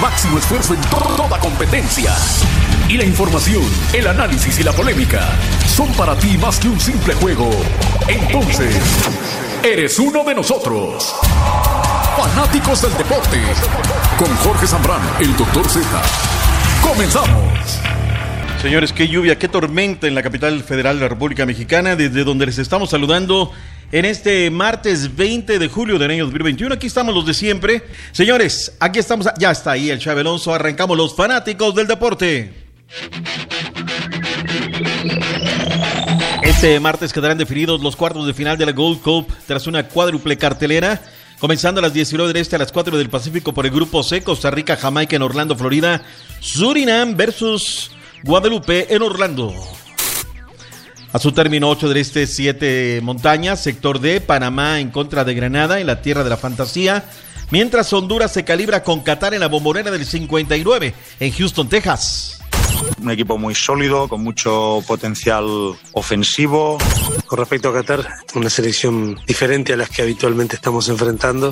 máximo esfuerzo en toda competencia. Y la información, el análisis y la polémica son para ti más que un simple juego. Entonces, eres uno de nosotros. Fanáticos del deporte. Con Jorge Zambrano, el doctor Z. Comenzamos. Señores, qué lluvia, qué tormenta en la capital federal de la República Mexicana, desde donde les estamos saludando en este martes 20 de julio del año 2021. Aquí estamos los de siempre. Señores, aquí estamos, ya está ahí el Chave Alonso, arrancamos los fanáticos del deporte. Este martes quedarán definidos los cuartos de final de la Gold Cup tras una cuádruple cartelera. Comenzando a las 19 del Este a las 4 del Pacífico por el Grupo C, Costa Rica, Jamaica en Orlando, Florida, Surinam versus Guadalupe en Orlando. A su término 8 del Este, 7 montañas, sector D, Panamá en contra de Granada en la tierra de la fantasía, mientras Honduras se calibra con Qatar en la bombonera del 59 en Houston, Texas. Un equipo muy sólido, con mucho potencial ofensivo. Con respecto a Qatar, una selección diferente a las que habitualmente estamos enfrentando.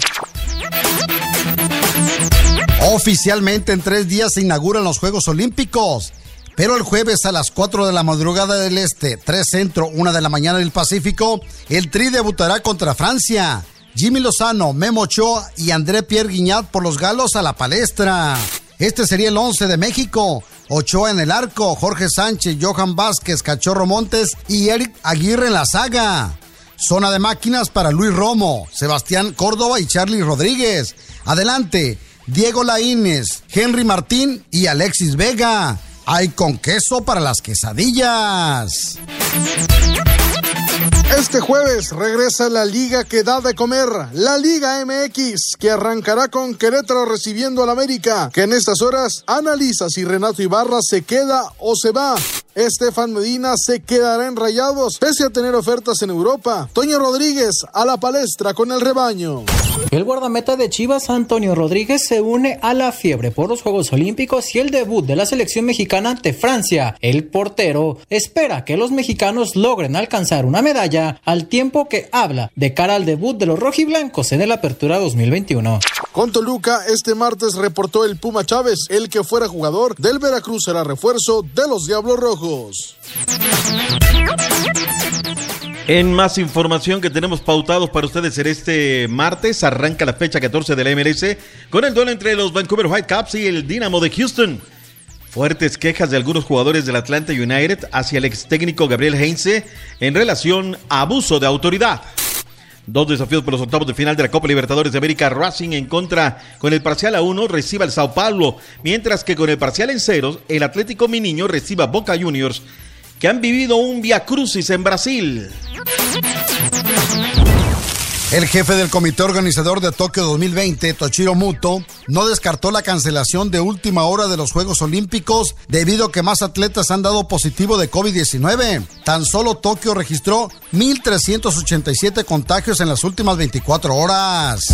Oficialmente en tres días se inauguran los Juegos Olímpicos. Pero el jueves a las 4 de la madrugada del Este, 3 Centro, 1 de la mañana del Pacífico, el Tri debutará contra Francia. Jimmy Lozano, Memo Ochoa y André Pierre Guignat por los galos a la palestra. Este sería el 11 de México. Ochoa en el arco, Jorge Sánchez, Johan Vázquez, Cachorro Montes y Eric Aguirre en la saga. Zona de máquinas para Luis Romo, Sebastián Córdoba y Charlie Rodríguez. Adelante, Diego Laínez, Henry Martín y Alexis Vega. Hay con queso para las quesadillas. Este jueves regresa la liga que da de comer, la Liga MX, que arrancará con Querétaro recibiendo al América, que en estas horas analiza si Renato Ibarra se queda o se va. Estefan Medina se quedará en Rayados, pese a tener ofertas en Europa. Toño Rodríguez a la palestra con el rebaño. El guardameta de Chivas, Antonio Rodríguez, se une a la fiebre por los Juegos Olímpicos y el debut de la selección mexicana ante Francia. El portero espera que los mexicanos logren alcanzar una medalla al tiempo que habla de cara al debut de los rojiblancos en el Apertura 2021. Con Toluca, este martes reportó el Puma Chávez, el que fuera jugador del Veracruz será refuerzo de los Diablos Rojos. En más información que tenemos pautados para ustedes en este martes, arranca la fecha 14 de la MLS con el duelo entre los Vancouver Whitecaps y el Dynamo de Houston. Fuertes quejas de algunos jugadores del Atlanta United hacia el ex técnico Gabriel Heinze en relación a abuso de autoridad. Dos desafíos por los octavos de final de la Copa Libertadores de América. Racing en contra con el parcial a uno recibe al Sao Paulo, mientras que con el parcial en ceros, el Atlético Miniño recibe Boca Juniors, que han vivido un via crucis en Brasil. El jefe del comité organizador de Tokio 2020, Toshiro Muto, no descartó la cancelación de última hora de los Juegos Olímpicos debido a que más atletas han dado positivo de COVID-19. Tan solo Tokio registró 1.387 contagios en las últimas 24 horas.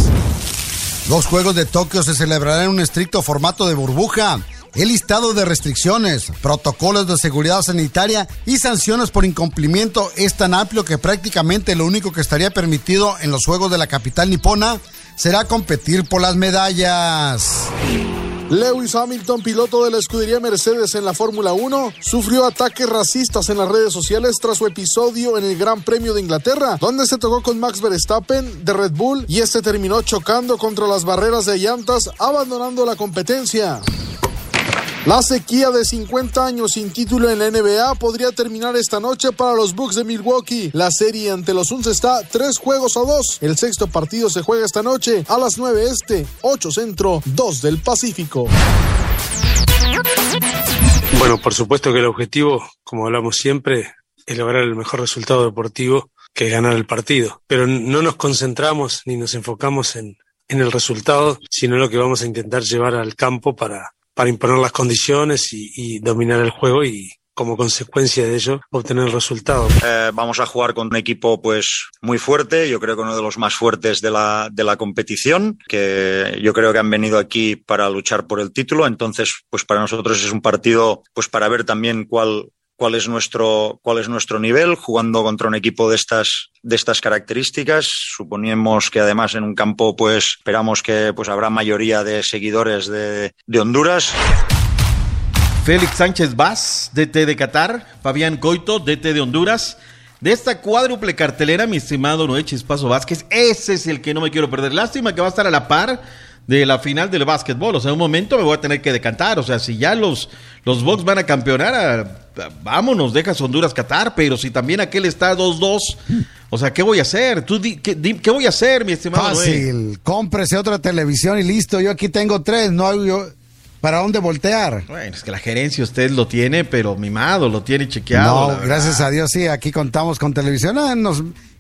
Los Juegos de Tokio se celebrarán en un estricto formato de burbuja el listado de restricciones, protocolos de seguridad sanitaria y sanciones por incumplimiento es tan amplio que prácticamente lo único que estaría permitido en los Juegos de la capital nipona será competir por las medallas. Lewis Hamilton, piloto de la escudería Mercedes en la Fórmula 1, sufrió ataques racistas en las redes sociales tras su episodio en el Gran Premio de Inglaterra, donde se tocó con Max Verstappen de Red Bull y este terminó chocando contra las barreras de llantas, abandonando la competencia. La sequía de 50 años sin título en la NBA podría terminar esta noche para los Bucks de Milwaukee. La serie ante los Suns está tres juegos a dos. El sexto partido se juega esta noche a las 9 este, 8 centro, 2 del Pacífico. Bueno, por supuesto que el objetivo, como hablamos siempre, es lograr el mejor resultado deportivo que ganar el partido. Pero no nos concentramos ni nos enfocamos en, en el resultado, sino en lo que vamos a intentar llevar al campo para para imponer las condiciones y, dominar el juego y como consecuencia de ello obtener el resultado. Eh, vamos a jugar con un equipo pues muy fuerte, yo creo que uno de los más fuertes de la, de la competición, que yo creo que han venido aquí para luchar por el título, entonces pues para nosotros es un partido pues para ver también cuál cuál es nuestro, cuál es nuestro nivel jugando contra un equipo de estas, de estas características. Suponemos que además en un campo, pues esperamos que pues habrá mayoría de seguidores de, de Honduras. Félix Sánchez Vaz, DT de Qatar, Fabián Coito, DT de Honduras. De esta cuádruple cartelera, mi estimado Noé Chispazo Vázquez, ese es el que no me quiero perder. Lástima que va a estar a la par de la final del básquetbol. O sea, en un momento me voy a tener que decantar. O sea, si ya los, los Bucks van a campeonar, vámonos, dejas Honduras Qatar. Pero si también aquel está 2-2, o sea, ¿qué voy a hacer? ¿Tú qué, qué, voy a hacer, mi estimado Fácil, cómprese otra televisión y listo. Yo aquí tengo tres, no hay... ¿Para dónde voltear? Bueno, es que la gerencia usted lo tiene, pero mimado, lo tiene chequeado. No, gracias a Dios, sí, aquí contamos con televisión. Ah,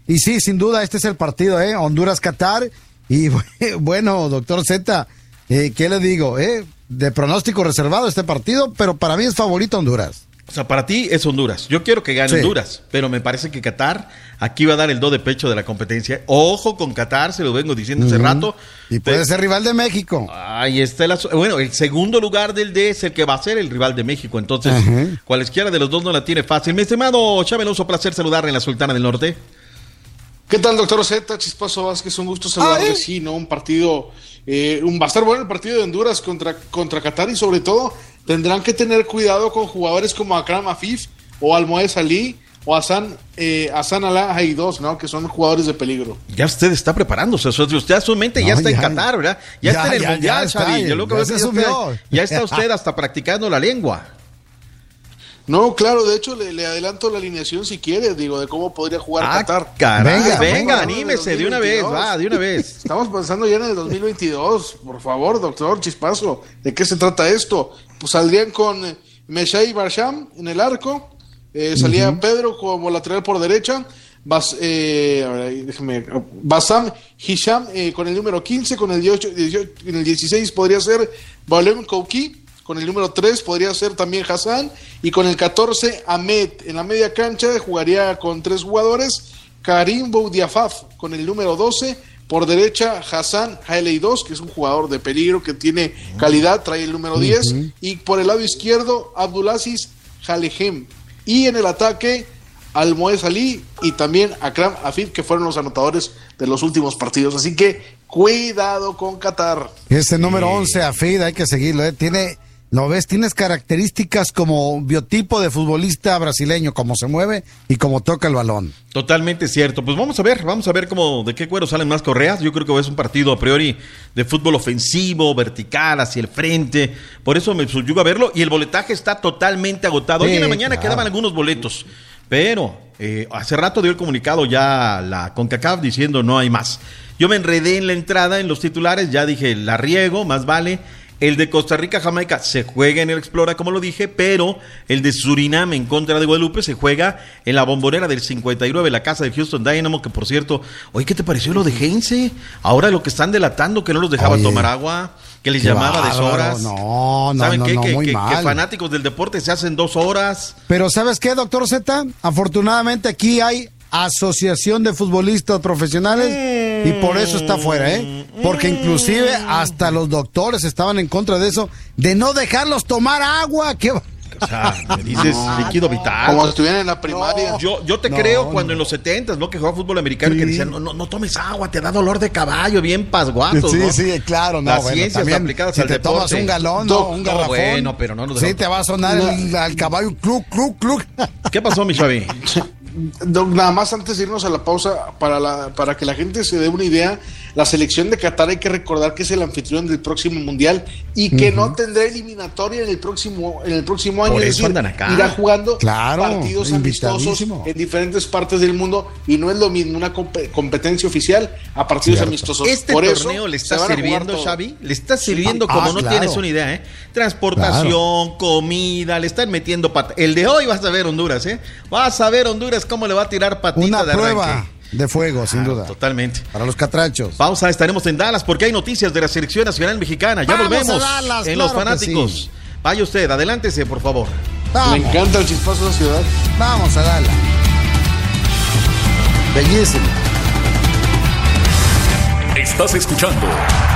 y sí, sin duda, este es el partido, ¿eh? Honduras-Qatar. Y bueno, doctor Z, eh, ¿qué le digo? Eh? De pronóstico reservado este partido, pero para mí es favorito Honduras. O sea, para ti es Honduras. Yo quiero que gane Honduras, pero me parece que Qatar aquí va a dar el do de pecho de la competencia. Ojo con Qatar, se lo vengo diciendo hace rato. Y puede ser rival de México. Ahí está el Bueno, el segundo lugar del D es el que va a ser el rival de México. Entonces, cualesquiera de los dos no la tiene fácil. Mi estimado Chabeloso, placer saludarle en la Sultana del Norte. ¿Qué tal, doctor Z? Chispazo Vázquez, un gusto saludarle. Sí, ¿no? Un partido, eh, un, va a estar bueno el partido de Honduras contra, contra Qatar y sobre todo tendrán que tener cuidado con jugadores como Akram Afif o Almoed Salí o Hassan, eh, Hassan Alá ¿no? Que son jugadores de peligro. Ya usted está preparándose, usted a su mente ya está en Qatar, ¿verdad? Ya, está en el Mundial, ya está usted hasta practicando la lengua. No, claro, de hecho le, adelanto la alineación si quiere, digo, de cómo podría jugar ah, Qatar. venga, venga, anímese de, una vez, va, de una vez. Estamos pensando ya en el 2022, por favor, doctor Chispazo, ¿de qué se trata esto? Pues saldrían con eh, Meshai Barsham en el arco, eh, salía Pedro como lateral por derecha, Bas, eh, déjame, Basam Hisham eh, con el número 15, con el 18, 18, en el 16 podría ser Balem Kouki, con el número 3 podría ser también Hassan y con el 14 Ahmed. En la media cancha jugaría con tres jugadores, Karim Boudiafaf con el número 12, por derecha Hassan Hailey 2, que es un jugador de peligro que tiene calidad, trae el número 10, y por el lado izquierdo Abdulaziz Jalehem. Y en el ataque Almoez Ali y también Akram Afid, que fueron los anotadores de los últimos partidos. Así que cuidado con Qatar. Ese número 11, Afid, hay que seguirlo. ¿eh? Tiene ¿Lo ves? Tienes características como biotipo de futbolista brasileño, cómo se mueve y cómo toca el balón. Totalmente cierto. Pues vamos a ver, vamos a ver cómo, de qué cuero salen más correas. Yo creo que es un partido a priori de fútbol ofensivo, vertical, hacia el frente. Por eso me subyuga a verlo. Y el boletaje está totalmente agotado. Hoy en la mañana quedaban algunos boletos. Pero eh, hace rato dio el comunicado ya la CONCACAF diciendo no hay más. Yo me enredé en la entrada, en los titulares, ya dije, la riego, más vale el de Costa Rica, Jamaica se juega en el Explora, como lo dije, pero el de Surinam en contra de Guadalupe se juega en la bombonera del 59, la casa de Houston Dynamo, que por cierto, oye, ¿qué te pareció lo de Heinze? Ahora lo que están delatando, que no los dejaba tomar agua, que les llamaba de horas. No, no, ¿Saben qué? que, fanáticos del deporte se hacen dos horas. Pero ¿sabes qué, doctor Z? Afortunadamente aquí hay Asociación de Futbolistas Profesionales y por eso está fuera, ¿eh? Porque inclusive hasta los doctores estaban en contra de eso, de no dejarlos tomar agua. ¿Qué o sea, me dices líquido vital. Como si estuvieran en la primaria. yo, yo te creo cuando en los 70 ¿no? Que jugaba fútbol americano y que decían, no, no, tomes agua, te da dolor de caballo, bien pasguato. Sí, sí, claro, no. Las ciencias aplicadas si te tomas un galón, no, un garrafón. Bueno, pero no Sí, te va a sonar el, al caballo, cluc, cluc, cluc. ¿Qué pasó, mi Xavi? Nada más antes de irnos a la pausa, para, la, para que la gente se dé una idea, la selección de Qatar hay que recordar que es el anfitrión del próximo mundial y que no tendrá eliminatoria en el próximo, en el próximo año. es decir, irá jugando partidos amistosos en diferentes partes del mundo y no es lo mismo una competencia oficial a partidos amistosos. Este torneo le está sirviendo, Xavi, le está sirviendo como ah, no tienes una idea, ¿eh? Transportación, comida, le están metiendo pat El de hoy vas a ver Honduras, ¿eh? Vas a ver Honduras cómo le va a tirar patita una de prueba de fuego, sin duda. Totalmente. Para los catrachos. Pausa, estaremos en Dallas porque hay noticias de la selección nacional mexicana. Ya volvemos en los fanáticos. Vaya usted, adelántese, por favor. Me encanta el chispazo de la ciudad. Vamos a Dallas. Bellísimo. Estás escuchando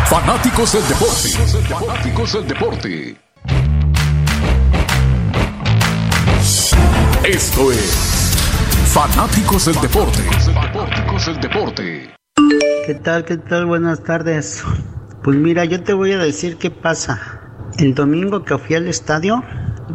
Fanáticos del Deporte. Fanáticos del Deporte. Esto es Fanáticos del Deporte. Fanáticos del Deporte. ¿Qué tal? ¿Qué tal? Buenas tardes. Pues mira, yo te voy a decir qué pasa. El domingo que fui al estadio,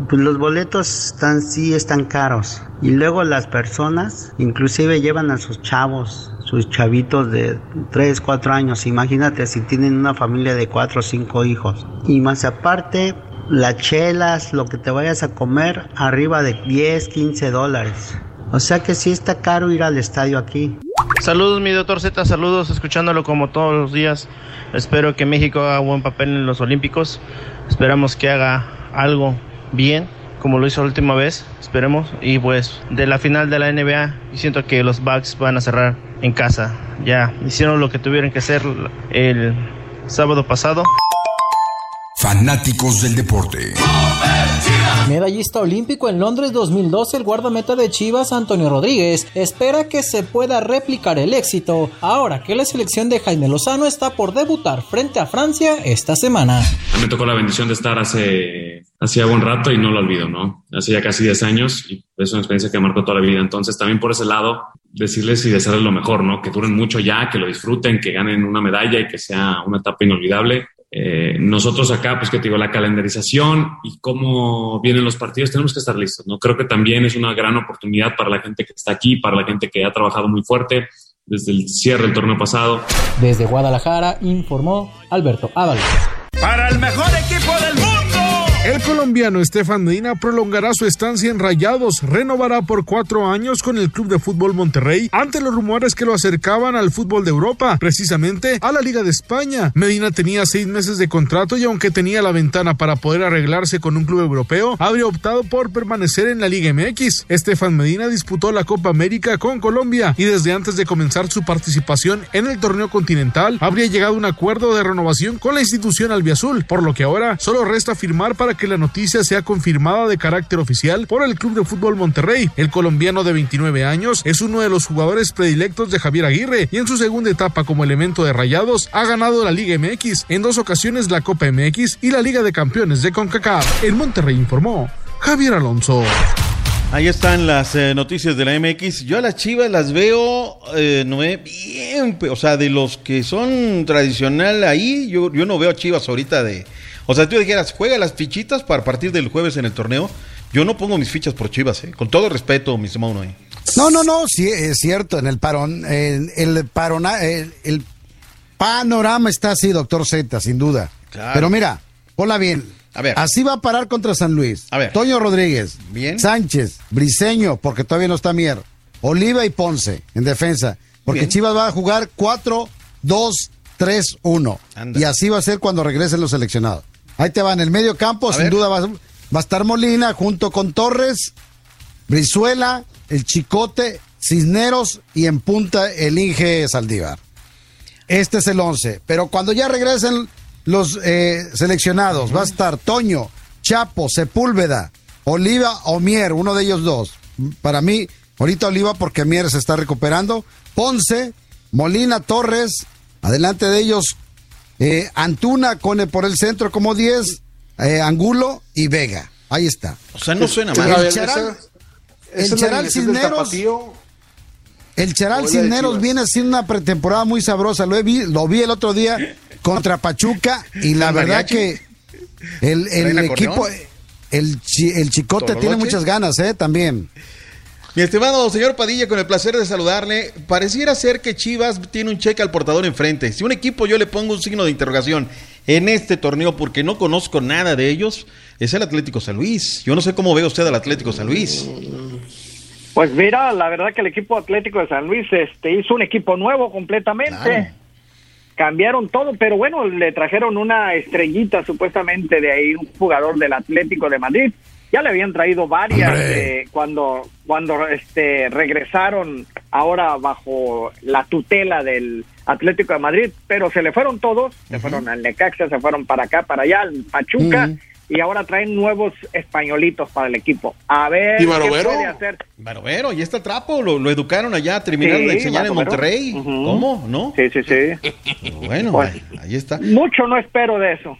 pues los boletos están sí están caros. Y luego las personas inclusive llevan a sus chavos, sus chavitos de 3, 4 años. Imagínate si tienen una familia de 4 o 5 hijos. Y más aparte, las chelas, lo que te vayas a comer, arriba de 10, 15 dólares. O sea que sí está caro ir al estadio aquí. Saludos mi doctor Z, saludos escuchándolo como todos los días. Espero que México haga buen papel en los Olímpicos. Esperamos que haga algo bien, como lo hizo la última vez. Esperemos. Y pues de la final de la NBA, siento que los Bucks van a cerrar en casa. Ya hicieron lo que tuvieron que hacer el sábado pasado. Fanáticos del deporte. Medallista olímpico en Londres 2012, el guardameta de Chivas, Antonio Rodríguez, espera que se pueda replicar el éxito ahora que la selección de Jaime Lozano está por debutar frente a Francia esta semana. Me tocó la bendición de estar hace hacía buen rato y no lo olvido, ¿no? Hace ya casi 10 años y es una experiencia que marcó toda la vida. Entonces, también por ese lado, decirles y desearles lo mejor, ¿no? Que duren mucho ya, que lo disfruten, que ganen una medalla y que sea una etapa inolvidable. Eh, nosotros acá, pues que te digo, la calendarización y cómo vienen los partidos, tenemos que estar listos, ¿no? Creo que también es una gran oportunidad para la gente que está aquí, para la gente que ha trabajado muy fuerte desde el cierre del torneo pasado. Desde Guadalajara informó Alberto Ábalos. Para el mejor equipo mundo. El colombiano Estefan Medina prolongará su estancia en Rayados, renovará por cuatro años con el Club de Fútbol Monterrey ante los rumores que lo acercaban al fútbol de Europa, precisamente a la Liga de España. Medina tenía seis meses de contrato y aunque tenía la ventana para poder arreglarse con un club europeo, habría optado por permanecer en la Liga MX. Estefan Medina disputó la Copa América con Colombia y desde antes de comenzar su participación en el torneo continental habría llegado a un acuerdo de renovación con la institución albiazul, por lo que ahora solo resta firmar para que la noticia sea confirmada de carácter oficial por el Club de Fútbol Monterrey. El colombiano de 29 años es uno de los jugadores predilectos de Javier Aguirre y en su segunda etapa como elemento de Rayados ha ganado la Liga MX, en dos ocasiones la Copa MX y la Liga de Campeones de CONCACAF. El Monterrey informó Javier Alonso. Ahí están las eh, noticias de la MX. Yo a las Chivas las veo, eh, no bien, o sea, de los que son tradicional ahí, yo, yo no veo Chivas ahorita de, o sea, tú dijeras, juega las fichitas para partir del jueves en el torneo. Yo no pongo mis fichas por Chivas, ¿eh? con todo respeto, mi estimado Noé. No, no, no, sí, es cierto, en el parón, el, el, parona, el, el panorama está así, doctor Z, sin duda. Claro. Pero mira, ponla bien. A ver. Así va a parar contra San Luis. A ver. Toño Rodríguez. Bien. Sánchez, Briseño, porque todavía no está Mier. Oliva y Ponce en defensa. Porque Bien. Chivas va a jugar 4, 2, 3, 1. Anda. Y así va a ser cuando regresen los seleccionados. Ahí te va, en el medio campo, A sin ver. duda va, a- va a estar Molina junto con Torres, Brizuela, el Chicote, Cisneros y en punta el Inge Saldívar. Este es el 11. Pero cuando ya regresen los eh, seleccionados, va a estar Toño, Chapo, Sepúlveda, Oliva o Mier, uno de ellos dos. Para mí, ahorita Oliva porque Mier se está recuperando. Ponce, Molina, Torres, adelante de ellos, eh, Antuna con el- por el centro como 10, eh, Angulo y Vega. Ahí está. O sea, no suena mal. El Charal, el Charal Cisneros. El Charal Cisneros viene haciendo una pretemporada muy sabrosa. Lo, he vi, lo vi el otro día contra Pachuca y la ¿El verdad que el, el equipo, el, chi- el Chicote ¿Tololoche? tiene muchas ganas, ¿eh? También. Mi estimado señor Padilla, con el placer de saludarle, pareciera ser que Chivas tiene un cheque al portador enfrente. Si un equipo yo le pongo un signo de interrogación en este torneo porque no conozco nada de ellos, es el Atlético San Luis. Yo no sé cómo ve usted al Atlético San Luis. Pues mira, la verdad que el equipo Atlético de San Luis este, hizo un equipo nuevo completamente. Claro. Cambiaron todo, pero bueno, le trajeron una estrellita supuestamente de ahí, un jugador del Atlético de Madrid. Ya le habían traído varias eh, cuando cuando este regresaron ahora bajo la tutela del Atlético de Madrid, pero se le fueron todos, se fueron al Necaxa, se fueron para acá, para allá, al Pachuca. Y ahora traen nuevos españolitos para el equipo. A ver ¿Y qué puede hacer. Barovero, y está el trapo, lo, lo educaron allá, terminaron Sí, de enseñar en. Monterrey. ¿Cómo? ¿No? Sí, sí, sí. Bueno, Bueno. ahí, ahí está. Mucho no espero de eso.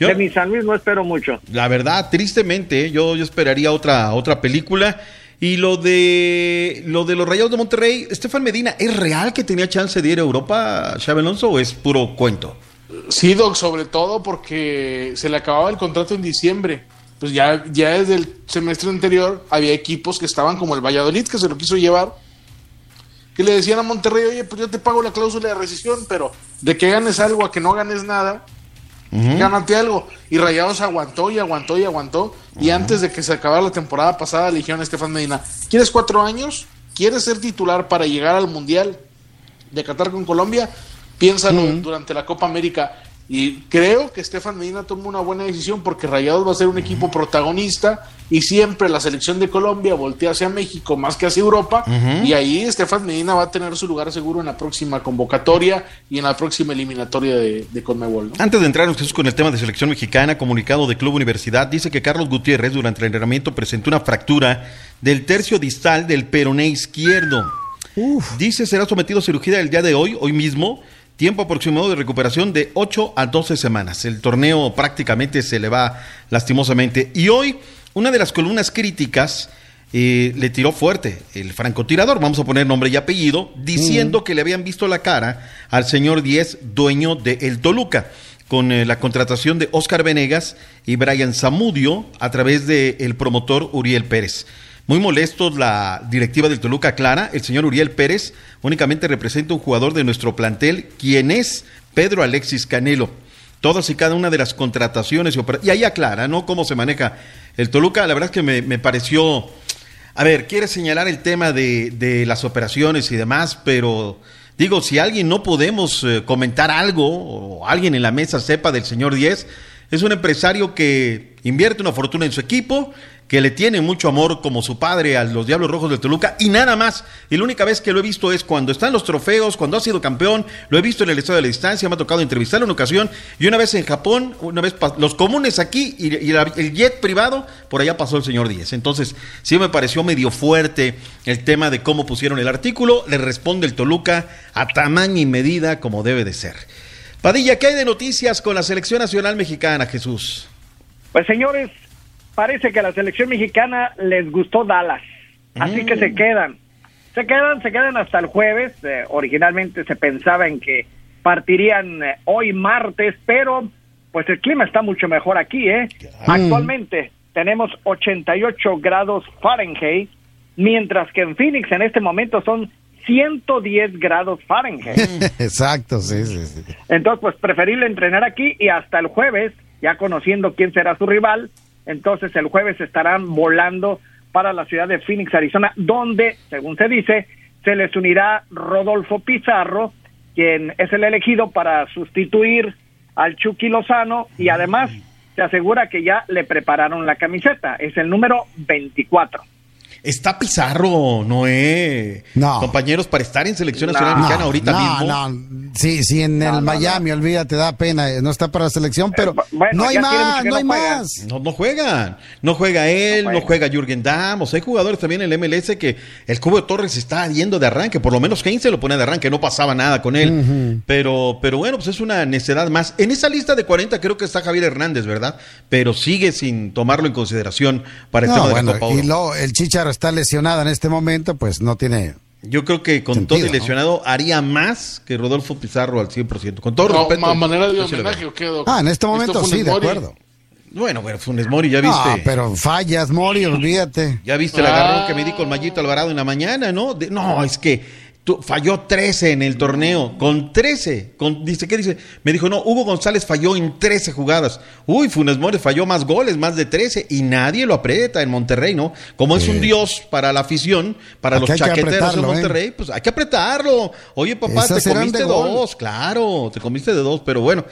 Yo- De mi San Luis no espero mucho. La verdad, tristemente, ¿eh? yo, yo esperaría otra, otra película. Y lo de lo de los Rayados de Monterrey, Estefan Medina, ¿es real que tenía chance de ir a Europa, Xabi Alonso, o es puro cuento? Sí, Doc, sobre todo porque se le acababa el contrato en diciembre. Pues ya, ya desde el semestre anterior había equipos que estaban como el Valladolid, que se lo quiso llevar, que le decían a Monterrey, oye, pues yo te pago la cláusula de rescisión, pero de que ganes algo a que no ganes nada, gánate algo. Y Rayados aguantó y aguantó y aguantó. Y antes de que se acabara la temporada pasada, le dijeron a Estefan Medina, ¿quieres cuatro años? ¿Quieres ser titular para llegar al Mundial de Qatar con Colombia? Piénsalo durante la Copa América. Y creo que Estefan Medina tomó una buena decisión porque Rayados va a ser un equipo protagonista y siempre la selección de Colombia voltea hacia México más que hacia Europa y ahí Estefan Medina va a tener su lugar seguro en la próxima convocatoria y en la próxima eliminatoria de, de Conmebol. ¿no? Antes de entrar Jesús con el tema de selección mexicana, comunicado de Club Universidad, dice que Carlos Gutiérrez durante el entrenamiento presentó una fractura del tercio distal del peroné izquierdo. Dice será sometido a cirugía el día de hoy, hoy mismo. Tiempo aproximado de recuperación de 8 a 12 semanas. El torneo prácticamente se le va lastimosamente. Y hoy, una de las columnas críticas eh, le tiró fuerte el francotirador, vamos a poner nombre y apellido, diciendo que le habían visto la cara al señor Díez, dueño de El Toluca, con eh, la contratación de Oscar Venegas y Brian Zamudio a través del promotor Uriel Pérez. Muy molestos la directiva del Toluca Clara, el señor Uriel Pérez únicamente representa un jugador de nuestro plantel, quien es Pedro Alexis Canelo. Todas y cada una de las contrataciones y, y ahí aclara, ¿no? Cómo se maneja el Toluca. La verdad es que me, pareció. A ver, quiere señalar el tema de, de las operaciones y demás, pero digo, si alguien no podemos eh, comentar algo o alguien en la mesa sepa del señor Díez, es un empresario que invierte una fortuna en su equipo, que le tiene mucho amor como su padre a los Diablos Rojos del Toluca y nada más. Y la única vez que lo he visto es cuando están los trofeos, cuando ha sido campeón, lo he visto en el Estado de la Distancia, me ha tocado entrevistarlo en ocasión y una vez en Japón, una vez los comunes aquí y, el jet privado, por allá pasó el señor Díez. Entonces, sí me pareció medio fuerte el tema de cómo pusieron el artículo, le responde el Toluca a tamaño y medida como debe de ser. Padilla, ¿qué hay de noticias con la selección nacional mexicana, Jesús? Pues señores, parece que a la selección mexicana les gustó Dallas, así que se quedan. Se quedan, se quedan hasta el jueves. Eh, originalmente se pensaba en que partirían eh, hoy martes, pero pues el clima está mucho mejor aquí, ¿eh? Actualmente tenemos 88 grados Fahrenheit, mientras que en Phoenix en este momento son 110 grados Fahrenheit. Exacto, sí, sí, sí. Entonces, pues preferible entrenar aquí y hasta el jueves, ya conociendo quién será su rival, entonces el jueves estarán volando para la ciudad de Phoenix, Arizona, donde, según se dice, se les unirá Rodolfo Pizarro, quien es el elegido para sustituir al Chucky Lozano y además se asegura que ya le prepararon la camiseta, es el número 24. Está Pizarro, Noé. No. Compañeros, para estar en selección nacional mexicana ahorita no, mismo. No, sí, sí, en el no, Miami, olvídate, da pena, eh, no está para la selección, pero bueno, no hay más, no hay no juegan. más. No, no juegan. No juega él, No no juega. juega, Jürgen Damm. O sea, hay jugadores también en el MLS que el Cubo de Torres está yendo de arranque. Por lo menos Kane se lo pone de arranque. No pasaba nada con él. pero, pero bueno, pues es una necedad más. En esa lista de 40 creo que está Javier Hernández, ¿verdad? Pero sigue sin tomarlo en consideración para el No, tema de bueno, la Copa Oro. y luego el Chicharo está lesionado en este momento, pues no tiene. Yo creo que con Sentido, todo y ¿no? lesionado haría más que Rodolfo Pizarro al 100%. Con todo No, respeto. ma- manera de homenaje. ¿o qué? Ah, en este momento sí, de acuerdo. Bueno, bueno, Funes Mori, ya viste. Ah, pero fallas, Mori, olvídate. Ya viste el Ah. agarrón que me di con Mayito Alvarado en la mañana, ¿no? De- no, es que falló 13 en el torneo. Con 13. Con, dice, ¿qué dice? Me dijo, no, Hugo González falló en 13 jugadas. Uy, Funes Mori falló más goles, más de 13. Y nadie lo aprieta en Monterrey, ¿no? Como es un dios para la afición, para Aquí los chaqueteros en apretarlo, ¿eh? Monterrey, pues hay que apretarlo. Oye, papá, Esas te comiste de dos. Claro, te comiste de dos, pero bueno.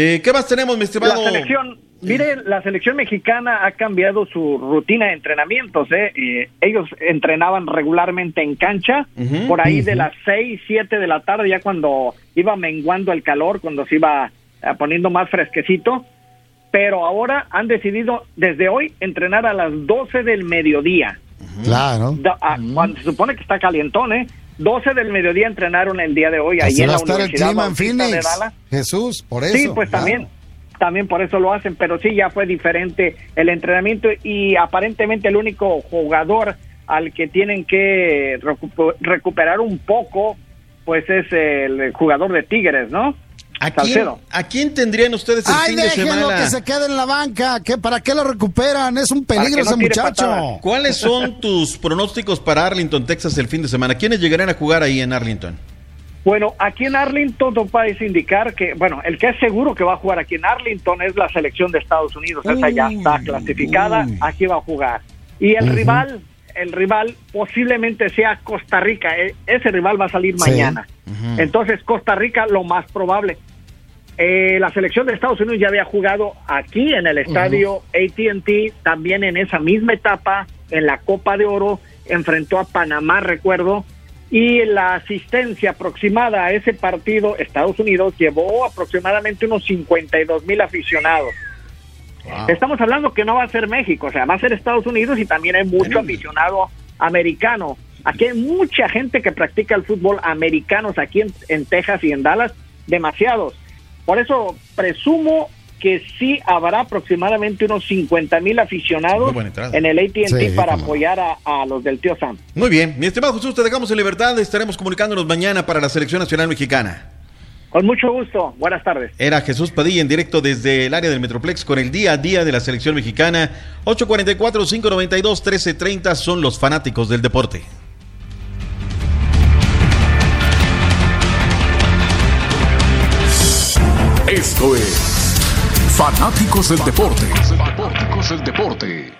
Eh, ¿Qué más tenemos, mi estimado? La selección, mire, la selección mexicana ha cambiado su rutina de entrenamientos. ¿eh? Eh, ellos entrenaban regularmente en cancha, por ahí de las 6, 7 de la tarde, ya cuando iba menguando el calor, cuando se iba eh, poniendo más fresquecito. Pero ahora han decidido desde hoy entrenar a las 12 del mediodía. Claro. Da- a- Cuando se supone que está calientón, ¿eh? 12 del mediodía entrenaron el día de hoy ahí en la estar el Universidad clima en Bautista de. Dallas. Jesús, por eso. Sí, pues claro. también, también por eso lo hacen, pero sí ya fue diferente el entrenamiento y aparentemente el único jugador al que tienen que recuperar un poco, pues es el jugador de Tigres, ¿no? ¿A quién, ¿A quién, tendrían ustedes el fin de semana? que se quede en la banca. ¿Qué, ¿Para qué lo recuperan? Es un peligro ese muchacho. ¿Cuáles son tus pronósticos para Arlington, Texas el fin de semana? ¿Quiénes llegarán a jugar ahí en Arlington? Bueno, aquí en Arlington todo parece indicar que, bueno, el que es seguro que va a jugar aquí en Arlington es la selección de Estados Unidos. Esa ya está clasificada, aquí va a jugar. Y el rival, el rival posiblemente sea Costa Rica. E, ese rival va a salir mañana. Entonces, Costa Rica lo más probable. Eh, la selección de Estados Unidos ya había jugado aquí en el estadio ATT, también en esa misma etapa, en la Copa de Oro, enfrentó a Panamá, recuerdo, y la asistencia aproximada a ese partido, Estados Unidos llevó aproximadamente unos 52 mil aficionados. Estamos hablando que no va a ser México, o sea, va a ser Estados Unidos y también hay mucho aficionado americano. Aquí hay mucha gente que practica el fútbol americanos aquí en Texas y en Dallas, demasiados. Por eso presumo que sí habrá aproximadamente unos 50 mil aficionados en el ATT para apoyar a, los del tío Sam. Muy bien, mi estimado Jesús, te dejamos en libertad, estaremos comunicándonos mañana para la Selección Nacional Mexicana. Con mucho gusto, buenas tardes. Era Jesús Padilla en directo desde el área del Metroplex con el día a día de la Selección Mexicana. 844-592-1330 son los fanáticos del deporte. Esto es Fanáticos del Deporte. Fanáticos del Deporte.